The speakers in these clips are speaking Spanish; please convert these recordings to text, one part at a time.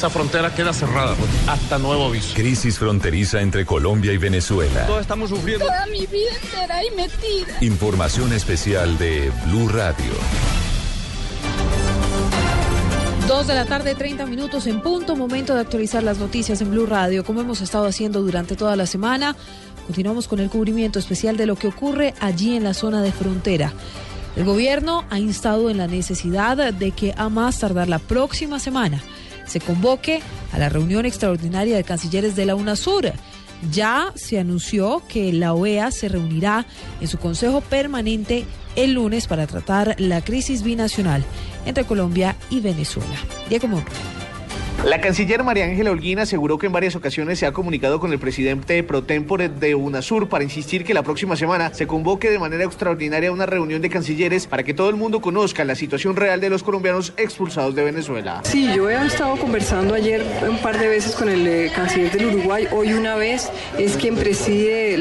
Esa frontera queda cerrada hasta nuevo aviso. Crisis fronteriza entre Colombia y Venezuela. Todos estamos sufriendo. Toda mi vida entera ahí metida. Información especial de Blue Radio. Dos de la tarde, 30 minutos en punto. Momento de actualizar las noticias en Blue Radio, como hemos estado haciendo durante toda la semana. Continuamos con el cubrimiento especial de lo que ocurre allí en la zona de frontera. El gobierno ha instado en la necesidad de que a más tardar la próxima semana se convoque a la reunión extraordinaria de cancilleres de la UNASUR. Ya se anunció que la OEA se reunirá en su Consejo Permanente el lunes para tratar la crisis binacional entre Colombia y Venezuela. Diego Monroy. La canciller María Ángela Holguín aseguró que en varias ocasiones se ha comunicado con el presidente pro tempore de UNASUR para insistir que la próxima semana se convoque de manera extraordinaria una reunión de cancilleres para que todo el mundo conozca la situación real de los colombianos expulsados de Venezuela. Sí, yo he estado conversando ayer un par de veces con el eh, canciller del Uruguay, hoy una vez es quien preside,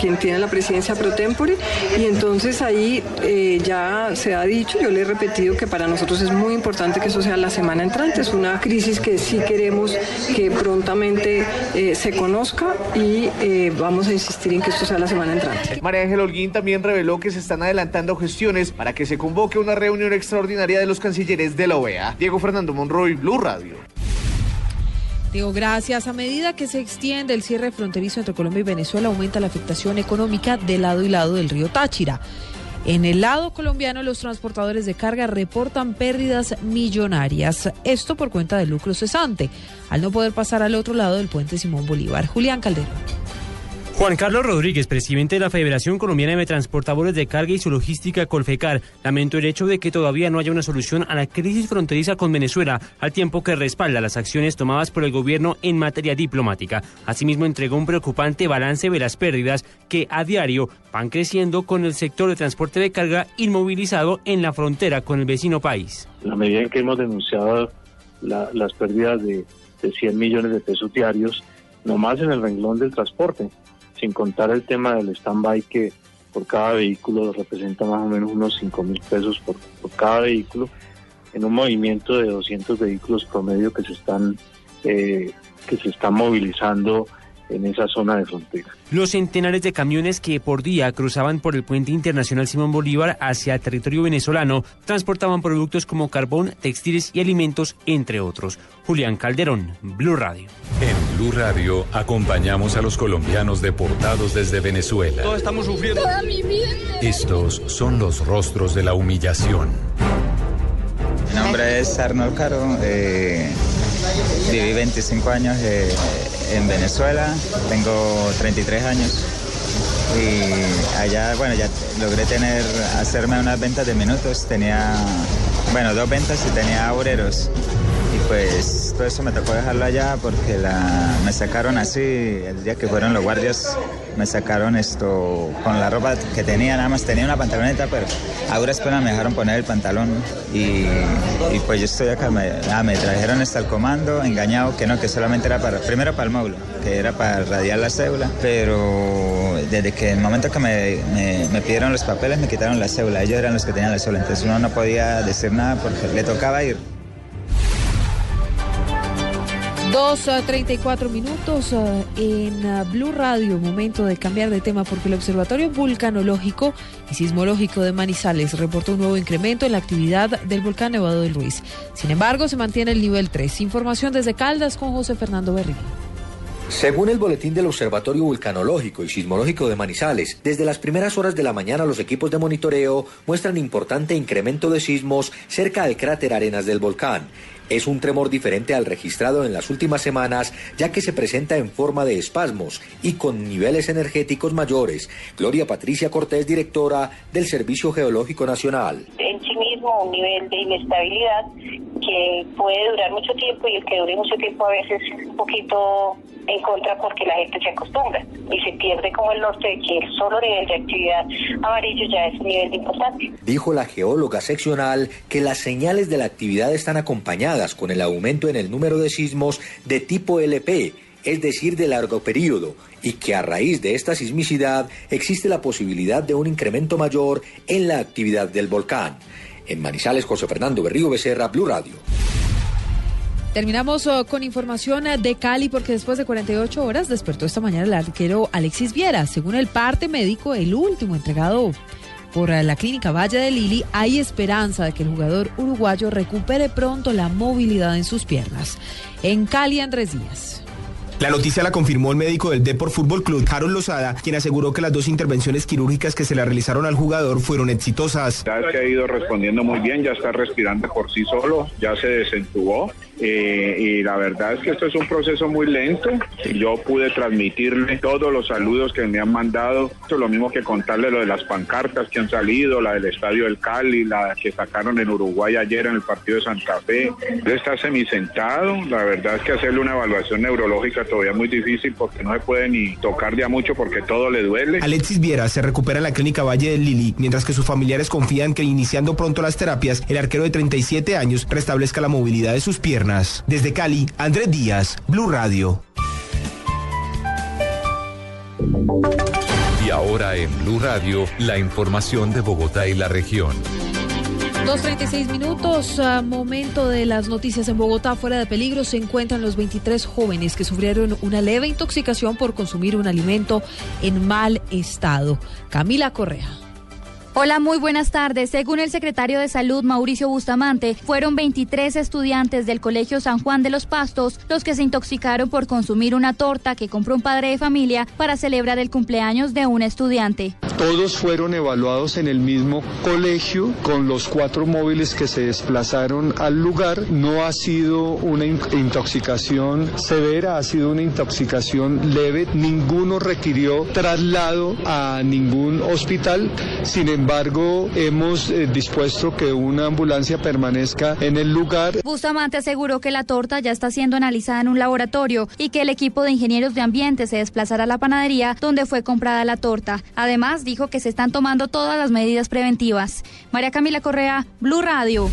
quien tiene la presidencia pro tempore. Y entonces ahí eh, ya se ha dicho, yo le he repetido que para nosotros es muy importante que eso sea la semana entrante, es una crisis que sí queremos que prontamente eh, se conozca y eh, vamos a insistir en que esto sea la semana entrante. María Ángel Holguín también reveló que se están adelantando gestiones para que se convoque una reunión extraordinaria de los cancilleres de la OEA. Diego Fernando Monroy, Blue Radio. Digo, gracias. A medida que se extiende el cierre fronterizo entre Colombia y Venezuela, aumenta la afectación económica de lado y lado del río Táchira. En el lado colombiano, los transportadores de carga reportan pérdidas millonarias. Esto por cuenta del lucro cesante, al no poder pasar al otro lado del puente Simón Bolívar. Julián Calderón. Juan Carlos Rodríguez, presidente de la Federación Colombiana de Transportadores de Carga y su Logística Colfecar, lamentó el hecho de que todavía no haya una solución a la crisis fronteriza con Venezuela, al tiempo que respalda las acciones tomadas por el gobierno en materia diplomática. Asimismo, entregó un preocupante balance de las pérdidas que a diario van creciendo con el sector de transporte de carga inmovilizado en la frontera con el vecino país. La medida en que hemos denunciado la, las pérdidas de, de 100 millones de pesos diarios, nomás en el renglón del transporte sin contar el tema del stand-by que por cada vehículo representa más o menos unos 5 mil pesos por, por, cada vehículo, en un movimiento de 200 vehículos promedio que se están, eh, que se están movilizando en esa zona de frontera. Los centenares de camiones que por día cruzaban por el puente internacional Simón Bolívar hacia el territorio venezolano transportaban productos como carbón, textiles y alimentos, entre otros. Julián Calderón, Blue Radio. En Blue Radio acompañamos a los colombianos deportados desde Venezuela. Todos estamos sufriendo. Toda mi vida. Estos son los rostros de la humillación. Mi nombre es Arnold Caro. Eh, viví 25 años eh, en Venezuela. Tengo 33 años. Y allá, bueno, ya logré tener, hacerme unas ventas de minutos. Tenía, bueno, dos ventas y tenía obreros. Y pues todo eso me tocó dejarlo allá porque me sacaron así, el día que fueron los guardias, me sacaron esto con la ropa que tenía, nada más tenía una pantaloneta, pero a duras penas me dejaron poner el pantalón y, pues yo estoy acá, me, ah, me trajeron hasta el comando, engañado que no, que solamente era para, primero para el módulo, que era para radiar la cédula, pero desde que el momento que me, me, me pidieron los papeles me quitaron la cédula, ellos eran los que tenían la cédula, entonces uno no podía decir nada porque le tocaba ir. Dos a 34 minutos uh, en uh, Blue Radio, momento de cambiar de tema porque el Observatorio Vulcanológico y Sismológico de Manizales reportó un nuevo incremento en la actividad del volcán Nevado del Ruiz. Sin embargo, se mantiene el nivel 3. Información desde Caldas con José Fernando Berrío. Según el boletín del Observatorio Vulcanológico y Sismológico de Manizales, desde las primeras horas de la mañana los equipos de monitoreo muestran importante incremento de sismos cerca del cráter Arenas del volcán. Es un tremor diferente al registrado en las últimas semanas, ya que se presenta en forma de espasmos y con niveles energéticos mayores. Gloria Patricia Cortés, directora del Servicio Geológico Nacional. En mismo un nivel de inestabilidad que puede durar mucho tiempo y el que dure mucho tiempo a veces es un poquito en contra porque la gente se acostumbra y se pierde como el norte de que el solo nivel de actividad amarillo ya es un nivel importante. Dijo la geóloga seccional que las señales de la actividad están acompañadas con el aumento en el número de sismos de tipo LP, es decir, de largo periodo, y que a raíz de esta sismicidad existe la posibilidad de un incremento mayor en la actividad del volcán. En Manizales, José Fernando Berrío Becerra, Blue Radio. Terminamos uh, con información uh, de Cali porque después de 48 horas despertó esta mañana el arquero Alexis Viera. Según el parte médico, el último entregado por uh, la clínica Valle de Lili, hay esperanza de que el jugador uruguayo recupere pronto la movilidad en sus piernas. En Cali, Andrés Díaz. La noticia la confirmó el médico del Deport Fútbol Club, Harold Lozada, quien aseguró que las dos intervenciones quirúrgicas que se le realizaron al jugador fueron exitosas. Ha ido respondiendo muy bien, ya está respirando por sí solo, ya se desentubó. Eh, y la verdad es que esto es un proceso muy lento. Yo pude transmitirle todos los saludos que me han mandado. Esto es lo mismo que contarle lo de las pancartas que han salido, la del Estadio del Cali, la que sacaron en Uruguay ayer en el partido de Santa Fe. Él está semisentado. La verdad es que hacerle una evaluación neurológica todavía es muy difícil porque no se puede ni tocar ya mucho porque todo le duele. Alexis Viera se recupera en la clínica Valle del Lili, mientras que sus familiares confían que iniciando pronto las terapias, el arquero de 37 años restablezca la movilidad de sus piernas. Desde Cali, Andrés Díaz, Blue Radio. Y ahora en Blue Radio, la información de Bogotá y la región. 2.36 minutos, a momento de las noticias en Bogotá, fuera de peligro, se encuentran los 23 jóvenes que sufrieron una leve intoxicación por consumir un alimento en mal estado. Camila Correa. Hola, muy buenas tardes. Según el secretario de Salud, Mauricio Bustamante, fueron 23 estudiantes del Colegio San Juan de los Pastos los que se intoxicaron por consumir una torta que compró un padre de familia para celebrar el cumpleaños de un estudiante. Todos fueron evaluados en el mismo colegio con los cuatro móviles que se desplazaron al lugar. No ha sido una intoxicación severa, ha sido una intoxicación leve. Ninguno requirió traslado a ningún hospital. Sin embargo, hemos eh, dispuesto que una ambulancia permanezca en el lugar. Bustamante aseguró que la torta ya está siendo analizada en un laboratorio y que el equipo de ingenieros de ambiente se desplazará a la panadería donde fue comprada la torta. Además, dijo que se están tomando todas las medidas preventivas. María Camila Correa, Blue Radio.